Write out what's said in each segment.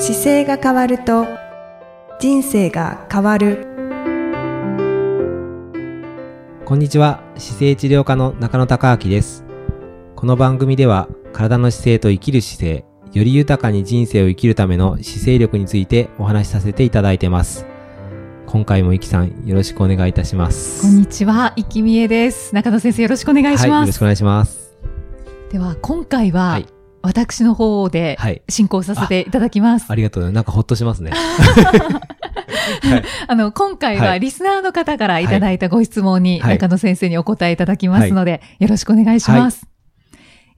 姿勢が変わると人生が変わる。こんにちは。姿勢治療科の中野孝明です。この番組では体の姿勢と生きる姿勢より豊かに人生を生きるための姿勢力についてお話しさせていただいてます。今回もいきさんよろしくお願いいたします。こんにちは、いきみえです。中野先生よろしくお願いしはい、よます。ろしくお願いします。では、今回は、はい私の方ではい。進行させていただきます。ありがとう。ねなんかほっとしますね。はい。あの、今回ははい。リスナーの方からいただいたご質問にはい。中野先生にお答えいただきますので、よろしくお願いします。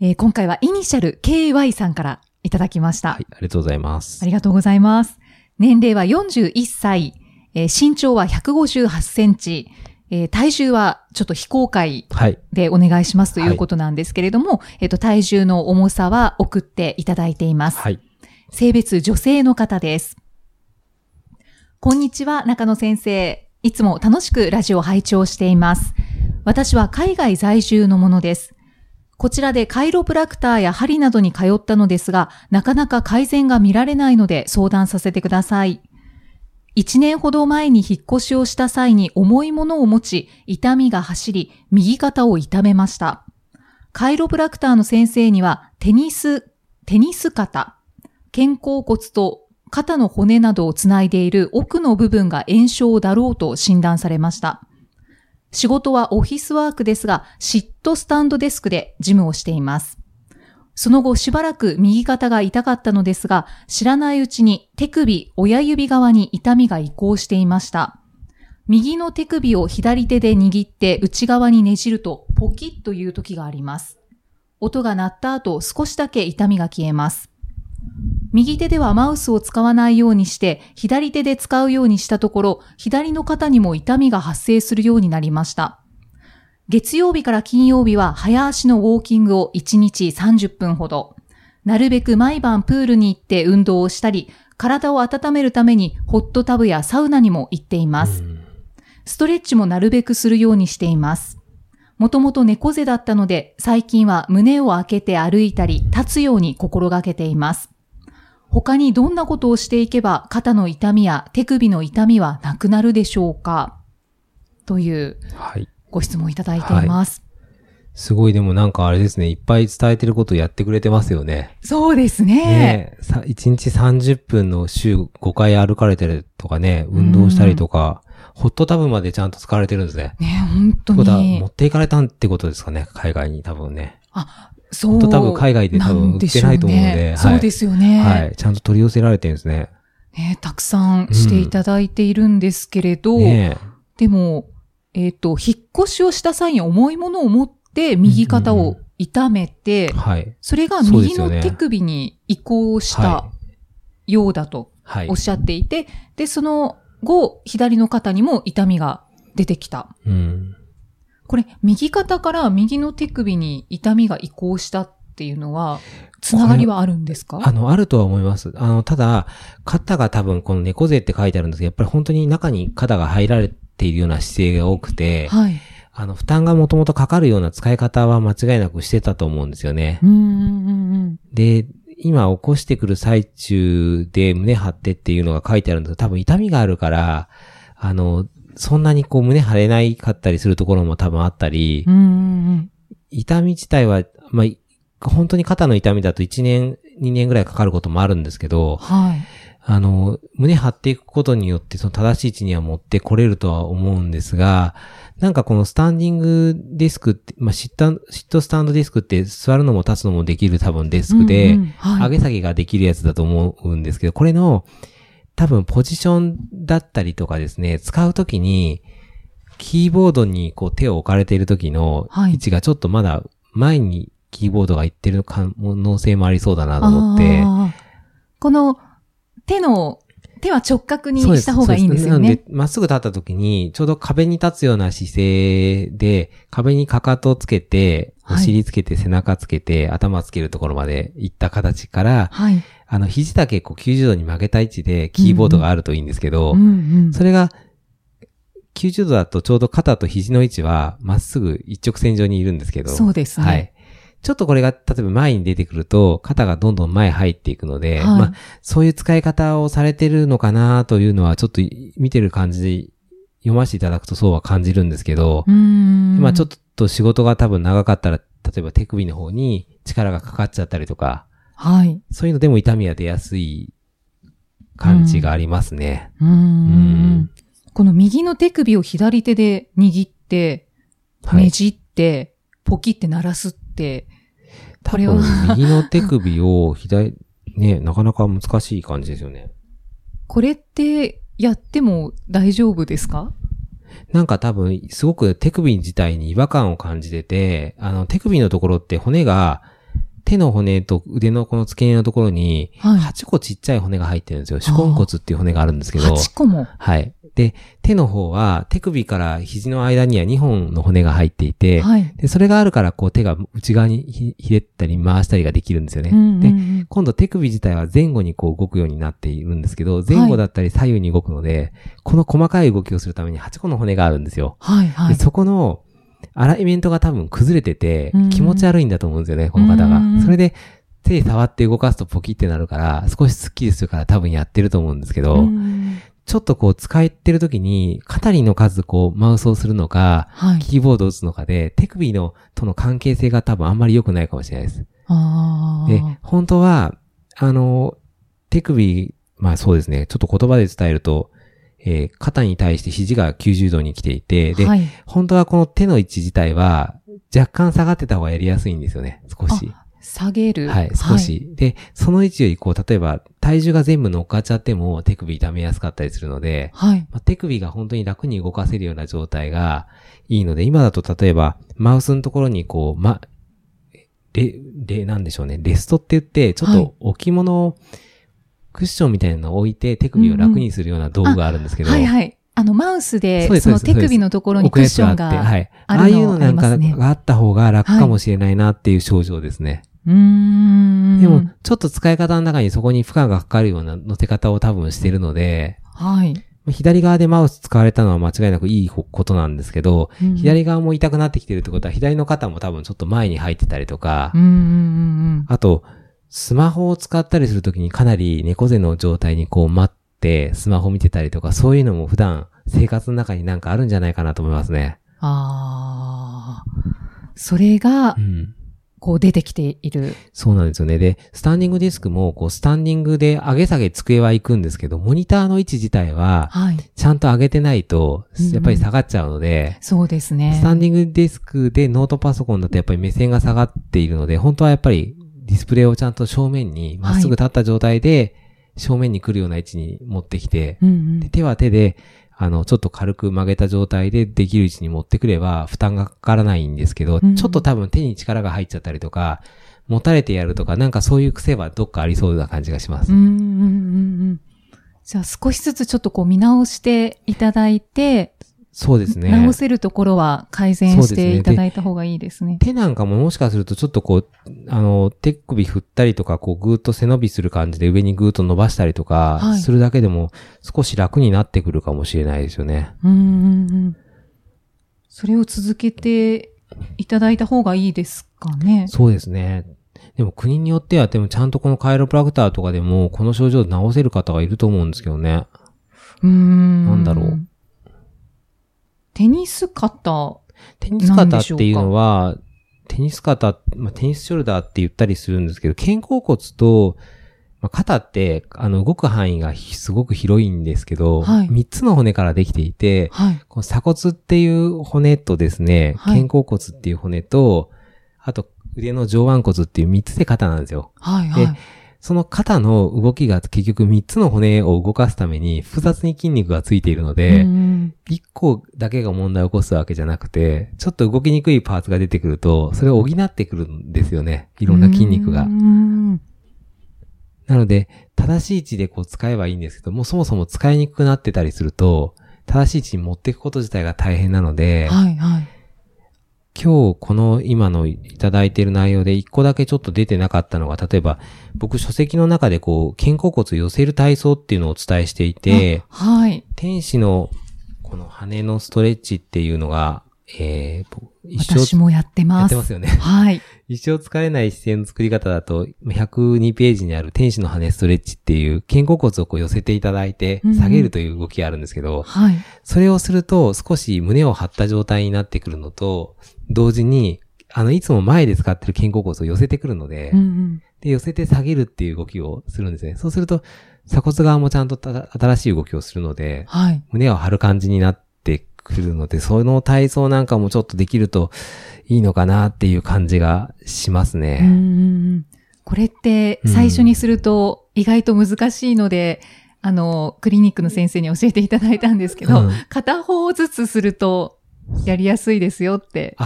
えー今回はイニシャル KY さんからいただきました。はい。ありがとうございます。ありがとうございます。年齢は41歳、えー身長は158センチ、えー体重はちょっと非公開はいでお願いしますということなんですけれども、えっと、体重の重さは送っていただいています。はい性別女性の方です。こんにちは、中野先生。いつも楽しくラジオを拝聴しています。私は海外在住のものです。こちらでカイロプラクターや針などに通ったのですが、なかなか改善が見られないので相談させてください。一年ほど前に引っ越しをした際に重いものを持ち、痛みが走り、右肩を痛めました。カイロプラクターの先生には、テニス、テニス肩、肩甲骨と肩の骨などをつないでいる奥の部分が炎症だろうと診断されました。仕事はオフィスワークですが、シットスタンドデスクで事務をしています。その後しばらく右肩が痛かったのですが、知らないうちに手首、親指側に痛みが移行していました。右の手首を左手で握って内側にねじるとポキッという時があります。音が鳴った後少しだけ痛みが消えます。右手ではマウスを使わないようにして左手で使うようにしたところ、左の肩にも痛みが発生するようになりました。月曜日から金曜日は早足のウォーキングを1日30分ほど。なるべく毎晩プールに行って運動をしたり、体を温めるためにホットタブやサウナにも行っています。ストレッチもなるべくするようにしています。もともと猫背だったので、最近は胸を開けて歩いたり、立つように心がけています。他にどんなことをしていけば肩の痛みや手首の痛みはなくなるでしょうか？というはいご質問いただいています。すごいでもなんかあれですねいっぱい伝えてることやってくれてますよねそうですね。ねえ、さ1日30分の週5回歩かれてるとかね、運動したりとか、ホットタブまでちゃんと使われてるんですね。ね本当ってことはに持。っていかれたんってことですかね、海外に多分ね。あ、そう。ホットタブ海外で多分売ってないと思うのでなんしょねはいそうですよね。はい。ちゃんと取り寄せられてるんですね。ねたくさんしていただいているんですけれど、ねでも、えっ、と、引っ越しをした際に重いものを持って右肩を痛めて、え。はい。それが右の手首に移行したはようだとはいおっ。しゃっていて、で、その後、左の肩にも痛みが出てきた。うん。これ、右肩から右の手首に痛みが移行したっていうのは、つながりはあるんですか？あの、あるとは思います。あの、ただ、肩が多分この猫背って書いてあるんですけど、やっぱり本当に中に肩が入られているような姿勢が多くて、はい。あの、負担がもともとかかるような使い方は間違いなくしてたと思うんですよね。で、今起こしてくる最中で胸張ってっていうのが書いてあるんですけど、多分痛みがあるから、あの、そんなにこう胸張れないかったりするところも多分あったり。痛み自体は、まあ、本当に肩の痛みだと1年、2年ぐらいかかることもあるんですけど、はい。あの、胸張っていくことによってその正しい位置には持ってこれるとは思うんですが、なんかこのスタンディングデスクって、まあ、シット、シットスタンドデスクって座るのも立つのもできる多分デスクで、うんうんはい。上げ下げができるやつだと思うんですけど、これの多分ポジションだったりとかですね、使うときに、キーボードにこう手を置かれている時のはい。位置がちょっとまだ前にキーボードが行ってる可能性もありそうだなと思って、あー。この手の、手は直角にした方がいいんですよね。なので、まっすぐ立った時に、ちょうど壁に立つような姿勢で、壁にかかとをつけて、おはい尻つけて、背中つけて、頭つけるところまで行った形から、はい。あの、肘だけこう90度に曲げた位置でキーボードがあるといいんですけど、うんうん。それが、90度だとちょうど肩と肘の位置はまっすぐ一直線上にいるんですけど。そうですねはい。ちょっとこれが、例えば前に出てくると、肩がどんどん前入っていくので、はいまあ、そういう使い方をされてるのかなというのは、ちょっと見てる感じで読ませていただくとそうは感じるんですけど。まあちょっと仕事が多分長かったら、例えば手首の方に力がかかっちゃったりとか、はい。そういうのでも痛みは出やすい感じがありますね。うーん。この右の手首を左手で握って、はい。ねじって、ポキって鳴らすって、これは多分右の手首を左、ね、なかなか難しい感じですよね。これってやっても大丈夫ですか？なんか多分、すごく手首自体に違和感を感じてて、あの、手首のところって骨が、手の骨と腕のこの付け根のところに、はい8個ちっちゃい骨が入ってるんですよ。手根骨っていう骨があるんですけど。8個も。はい。で、手の方は、手首から肘の間には2本の骨が入っていて、はい。で、それがあるから、こう手が内側にひひれったり回したりができるんですよね。うんうんうで、ん今度手首自体は前後にこう動くようになっているんですけど、前後だったり左右に動くので、この細かい動きをするために8個の骨があるんですよ。はい、はいで、。そこのアライメントが多分崩れててうん、気持ち悪いんだと思うんですよね、この方がうん。それで、手で触って動かすとポキってなるから、少しスッキリするから多分やってると思うんですけど、うんちょっとこう使ってる時に、肩りの数こうマウスをするのか、はい。キーボードを打つのかで、手首のとの関係性が多分あんまり良くないかもしれないです。で、本当は、あの、手首、まあそうですね、ちょっと言葉で伝えると、えー肩に対して肘が90度に来ていて、で、はい。本当はこの手の位置自体は、若干下がってた方がやりやすいんですよね、少し。下げる。はい、少し、で、その位置よりこう、例えば、体重が全部乗っかっちゃっても手首痛めやすかったりするので、はい。はい。まあ、手首が本当に楽に動かせるような状態がいいので、今だと例えば、マウスのところにこう、ま、レ、レ、なんでしょうね、レストって言って、ちょっはいと置物を、クッションみたいなのを置いて手首を楽にするような道具があるんですけど、はいはい。あの、マウスでその手首のところにクッションがあって、はが。い。ああいうののなんかがあった方が楽かもしれないなっていう症状ですね。うーん。でも、ちょっと使い方の中にそこに負荷がかかるような乗せ方を多分してるので、はい。左側でマウス使われたのは間違いなくいいことなんですけど、うん左側も痛くなってきてるってことは、左の肩も多分ちょっと前に入ってたりとか、うんうんうんあと、スマホを使ったりするときにかなり猫背の状態にこう待って、スマホ見てたりとか、そういうのも普段生活の中になんかあるんじゃないかなと思いますね。ああ。それがう、ん。こう出てきている。そうなんですよね。で、スタンディングディスクも、こう、スタンディングで上げ下げ机は行くんですけど、モニターの位置自体は、はい。ちゃんと上げてないとうんうん、やっぱり下がっちゃうので、そうですね。スタンディングディスクでノートパソコンだとやっぱり目線が下がっているので、本当はやっぱりディスプレイをちゃんと正面にまっすぐ立った状態で、正面に来るような位置に持ってきて、うんうんで手は手で、あの、ちょっと軽く曲げた状態でできる位置に持ってくれば負担がかからないんですけど、うんちょっと多分手に力が入っちゃったりとか、持たれてやるとか、なんかそういう癖はどっかありそうな感じがします。うんうんうんうん。じゃあ少しずつちょっとこう見直していただいて、そうですね。直せるところは改善していただいた方がいいですね。手なんかももしかするとちょっとこう、あの、手首振ったりとか、こうぐーっと背伸びする感じで上にぐーっと伸ばしたりとかはい、するだけでも少し楽になってくるかもしれないですよね。うんうんうん。それを続けていただいた方がいいですかね。そうですね。でも国によっては、でもちゃんとこのカイロプラクターとかでも、この症状を治せる方がいると思うんですけどね。うーん。なんだろう。テニス肩。テニス肩っていうのは、テニス肩、まあ、テニスショルダーって言ったりするんですけど、肩甲骨と、まあ、肩って、あの、動く範囲がひすごく広いんですけど、はい3つの骨からできていて、はい。この鎖骨っていう骨とですね、はい肩甲骨っていう骨と、あと腕の上腕骨っていう3つで肩なんですよ。はい。はい。その肩の動きが結局3つの骨を動かすために複雑に筋肉がついているので、うん1個だけが問題を起こすわけじゃなくて、ちょっと動きにくいパーツが出てくると、それを補ってくるんですよね。いろんな筋肉がう。んなので、正しい位置でこう使えばいいんですけども、そもそも使いにくくなってたりすると、正しい位置に持っていくこと自体が大変なので、はい。はい。今日この今のいただいている内容で一個だけちょっと出てなかったのが、例えば僕書籍の中でこう肩甲骨を寄せる体操っていうのをお伝えしていて、あはい。天使のこの羽のストレッチっていうのが、えー、僕一生私もやってやます。ってますよね。はい。一生疲れない姿勢の作り方だと、102ページにある天使の羽ストレッチっていう肩甲骨をこう寄せていただいてうんうん下げるという動きがあるんですけど、はい。それをすると少し胸を張った状態になってくるのと、同時に、あの、いつも前で使ってる肩甲骨を寄せてくるので、うんうん。で、寄せて下げるっていう動きをするんですね。そうすると、鎖骨側もちゃんとた新しい動きをするので、はい。胸を張る感じになってくるので、その体操なんかもちょっとできるといいのかなっていう感じがしますうんうね。んこれって最初にすると意外と難しいので、あの、クリニックの先生に教えていただいたんですけど、うん片方ずつするとやりやすいですよって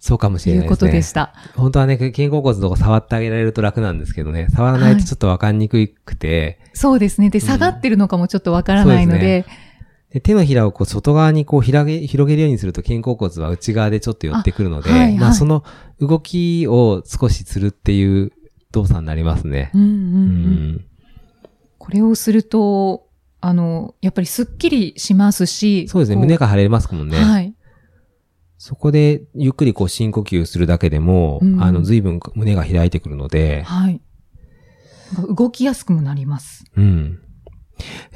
そうかもしれいうことないですね。でした。本当はね、肩甲骨のとこ触ってあげられると楽なんですけどね、触らないとちょっとわかんにくくて、そうですね。で、下がってるのかもちょっとわからないので、で手のひらをこう外側にこう広げ、広げるようにすると肩甲骨は内側でちょっと寄ってくるので、あはいはいまあその動きを少しするっていう動作になりますね。うんうんう。うんん。これをすると、あの、やっぱりスッキリしますし、そうですね、こ胸が張れますもんね。はい。そこでゆっくりこう深呼吸するだけでも、うんあの随分胸が開いてくるので、はい。動きやすくもなります。うん。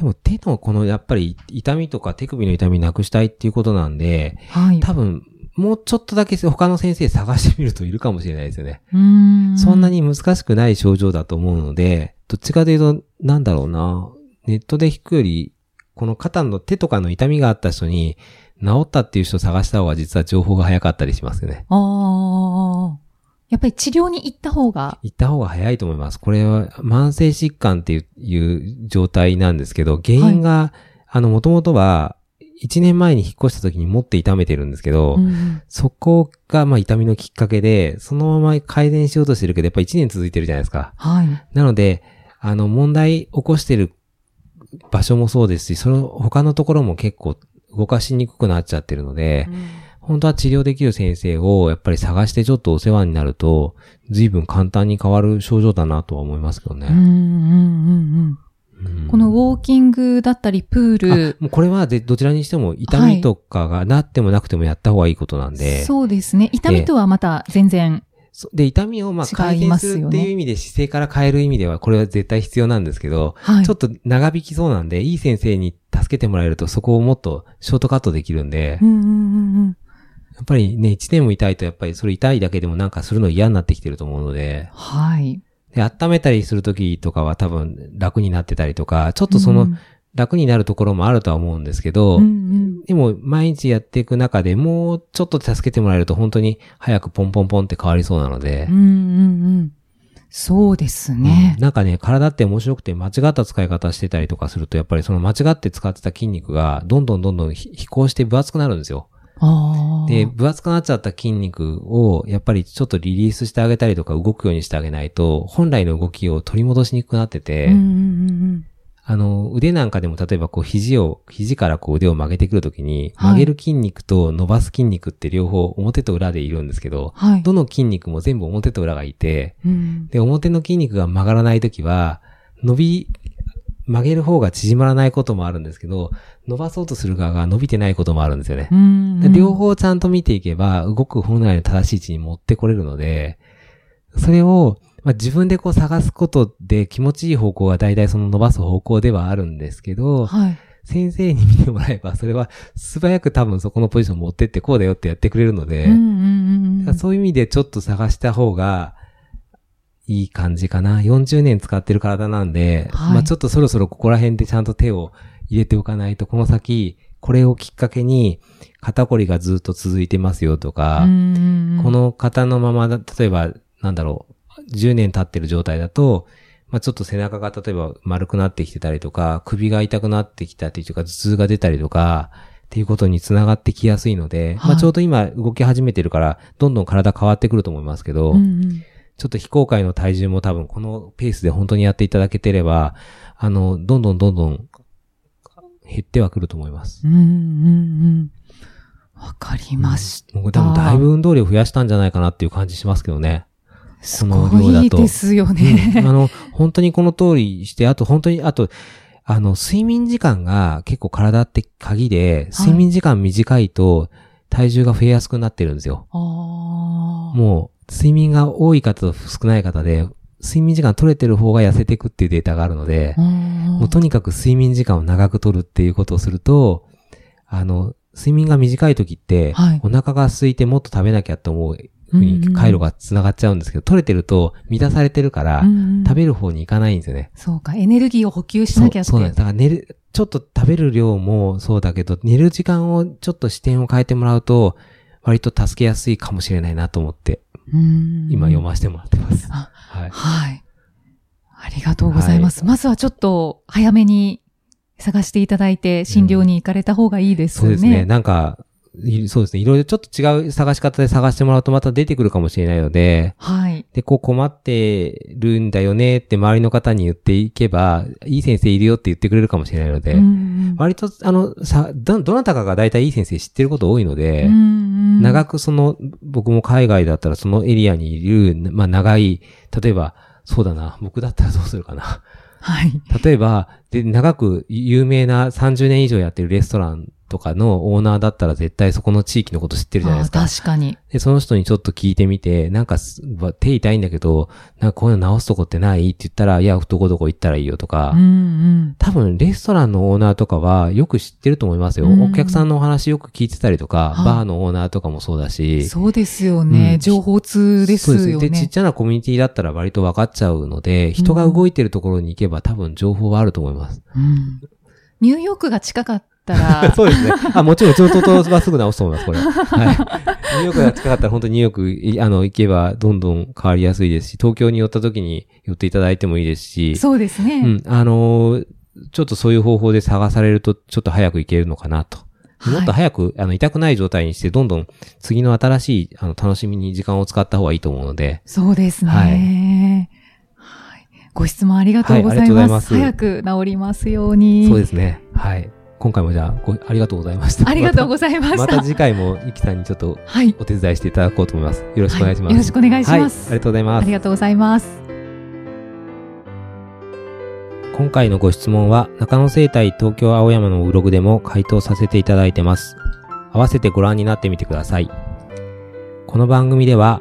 でも手のこのやっぱり痛みとか手首の痛みなくしたいっていうことなんで、はい。多分もうちょっとだけ他の先生探してみるといるかもしれないですよね。んそんなに難しくない症状だと思うので、どっちかというと、なんだろうな、ネットで弾くより、この肩の手とかの痛みがあった人に、治ったっていう人を探した方が実は情報が早かったりしますよね。ああ。やっぱり治療に行った方が、行った方が早いと思います。これは慢性疾患っていういう状態なんですけど、原因が、あの、もともとは、1年前に引っ越した時に持って痛めてるんですけど、うんそこが、まあ、痛みのきっかけで、そのまま改善しようとしてるけど、やっぱ1年続いてるじゃないですか。はい。なので、あの、問題起こしてる場所もそうですし、その他のところも結構動かしにくくなっちゃってるので、本当は治療できる先生をやっぱり探してちょっとお世話になると、随分簡単に変わる症状だなとは思いますけどね。うんうんうんうんうんこのウォーキングだったり、プーあル、もうこれはぜどちらにしても痛みとかがなってもなくてもやった方がいいことなんで、そうですね。痛みとはまた全然、そで、痛みをまあ違改善するっていう意味で姿勢から変える意味ではこれは絶対必要なんですけど、はい。ちょっと長引きそうなんで、いい先生に助けてもらえるとそこをもっとショートカットできるんで、うんうんうんうん。やっぱりね、一年も痛いとやっぱりそれ痛いだけでもなんかするの嫌になってきてると思うので、はい。で、温めたりするときとかは多分楽になってたりとか、ちょっとそのうん楽になるところもあるとは思うんですけど、うんうんでも毎日やっていく中でもうちょっと助けてもらえると本当に早くポンポンポンって変わりそうなのでうん、うんうん。そうですねうん。なんかね、体って面白くて間違った使い方してたりとかすると、やっぱりその間違って使ってた筋肉がどんどんどんどんひ飛行して分厚くなるんですよ。で、分厚くなっちゃった筋肉をやっぱりちょっとリリースしてあげたりとか動くようにしてあげないと、本来の動きを取り戻しにくくなってて、あの、腕なんかでも例えばこう肘を、肘からこう腕を曲げてくるときに、はい。曲げる筋肉と伸ばす筋肉って両方表と裏でいるんですけど、はい。どの筋肉も全部表と裏がいて、うん。で、表の筋肉が曲がらないときは、伸び、曲げる方が縮まらないこともあるんですけど、伸ばそうとする側が伸びてないこともあるんですよね。両方ちゃんと見ていけば、動く本来の正しい位置に持ってこれるので、それを、まあ、自分でこう探すことで気持ちいい方向は大体その伸ばす方向ではあるんですけど、はい。先生に見てもらえば、それは素早く多分そこのポジション持ってってこうだよってやってくれるので。そういう意味でちょっと探した方がいい感じかな。40年使ってる体なんで、はい。まあちょっとそろそろここら辺でちゃんと手を入れておかないと、この先、これをきっかけに肩こりがずっと続いてますよとか、こ、の方のままだ、例えば、なんだろう、10年経ってる状態だと、まあちょっと背中が例えば丸くなってきてたりとか、首が痛くなってきたっていうか、頭痛が出たりとか、っていうことにつながってきやすいので、はい。まあちょうど今動き始めてるから、どんどん体変わってくると思いますけど、うんうんちょっと非公開の体重も多分このペースで本当にやっていただけてれば、あの、どんどんどんどん減ってはくると思います。うんうんうん。わかりました。僕多分だいぶ運動量増やしたんじゃないかなっていう感じしますけどね。すご量だといですようんあね。の、本当にこの通りして、あと本当に、あと、あの、睡眠時間が結構体って鍵で、睡眠時間短いと体重が増えやすくなってるんですよ。ああ。もう、睡眠が多い方と少ない方で、睡眠時間取れてる方が痩せていくっていうデータがあるので、もうとにかく睡眠時間を長く取るっていうことをすると、あの、睡眠が短い時って、はいお腹が空いてもっと食べなきゃと思うふうに回路が繋がっちゃうんですけど、取れてると満たされてるから、食べる方に行かないんですよね。そうか、エネルギーを補給しなきゃって。そうそうなんです。だから寝る、ちょっと食べる量もそうだけど、寝る時間をちょっと視点を変えてもらうと、割と助けやすいかもしれないなと思って、うん今読ませてもらってます。あはい。はい。ありがとうございます。まずはちょっと早めに探していただいて診療に行かれた方がいいですね。そうですね。なんか、いそうですね。いろいろちょっと違う探し方で探してもらうとまた出てくるかもしれないので、はい。で、こう困ってるんだよねって周りの方に言っていけば、いい先生いるよって言ってくれるかもしれないので、うんうん割と、あの、さ、ど、どなたかが大体いい先生知ってること多いので、うんうん長くその、僕も海外だったらそのエリアにいる、まあ長い、例えば、そうだな、僕だったらどうするかな。はい。例えば、で、長く有名な30年以上やってるレストランとかのオーナーだったら絶対そこの地域のこと知ってるじゃないですか。確かに。で、その人にちょっと聞いてみて、なんかす、手痛いんだけど、なんかこういうの直すとこってない？って言ったら、いや、どこどこ行ったらいいよとか、うんうん。多分レストランのオーナーとかはよく知ってると思いますよ。うんお客さんのお話よく聞いてたりとか、はいバーのオーナーとかもそうだし、そうですよね。うん情報通ですよね。そうですで、ちっちゃなコミュニティだったら割と分かっちゃうので、人が動いてるところに行けば多分情報はあると思います。うんニューヨークが近かったら、そうですね。あ、もちろん、上等とはすぐ直すと思います、これ。はい。ニューヨークが近かったら本当にニューヨークい、あの、行けばどんどん変わりやすいですし、東京に寄った時に寄っていただいてもいいですし、そうですね。うん、あのーちょっとそういう方法で探されると、ちょっと早く行けるのかなと。はいもっと早く、あの、痛くない状態にして、どんどん次の新しい、あの、楽しみに時間を使った方がいいと思うので、そうですね。ははいい。ご質問ありがとうございます。はいます早く治りますように。そうですね。はい。今回もじゃあ、ごありがとうございました。ありがとうございました。また次回も、ゆきさんにちょっとはい。お手伝いしていただこうと思います。よろしくお願いします。はいよろしくお願いしますはい。ありがとうございますあり。がとうございます。今回のご質問は、中野生態東京青山のブログでも回答させていただいてます。合わせてご覧になってみてください。この番組では、